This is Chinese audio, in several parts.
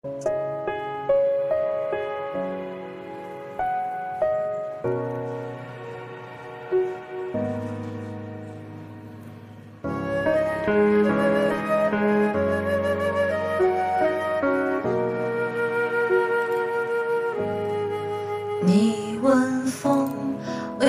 你问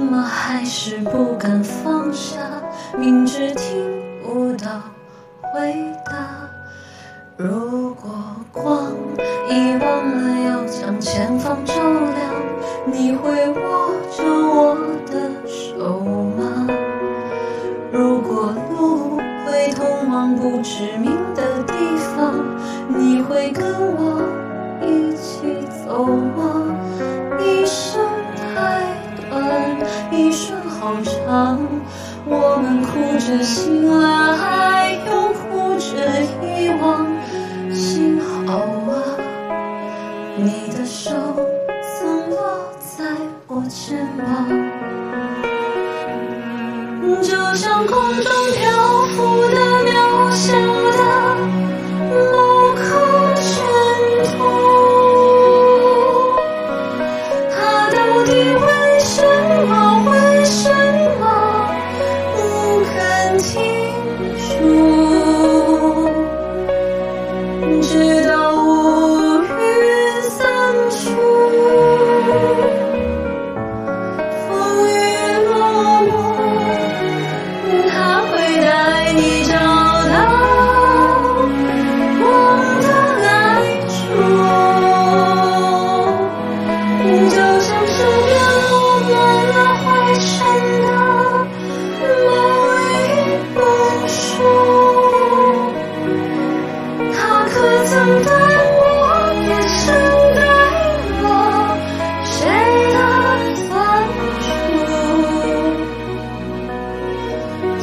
怎么还是不敢放下，明知听不到回答。如果光遗忘了要将前方照亮，你会握着我的手吗？如果路会通往不知名的地方，你会跟我一起走吗？这醒来，又哭着遗忘。幸好啊，你的手曾落在我肩膀，就像空中飘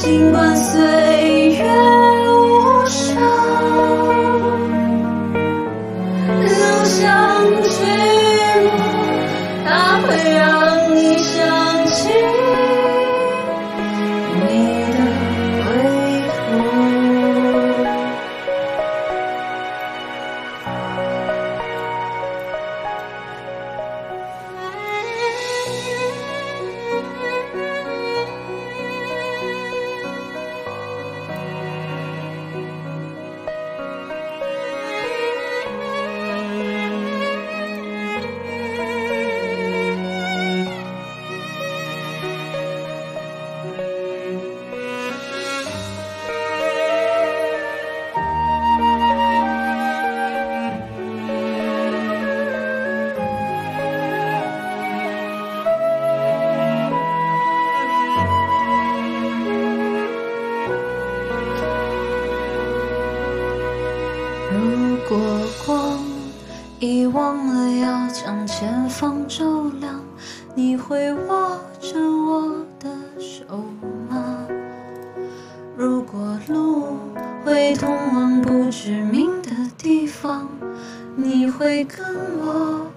尽管岁月无声。留下寂如果光遗忘了要将前方照亮，你会握着我的手吗？如果路会通往不知名的地方，你会跟我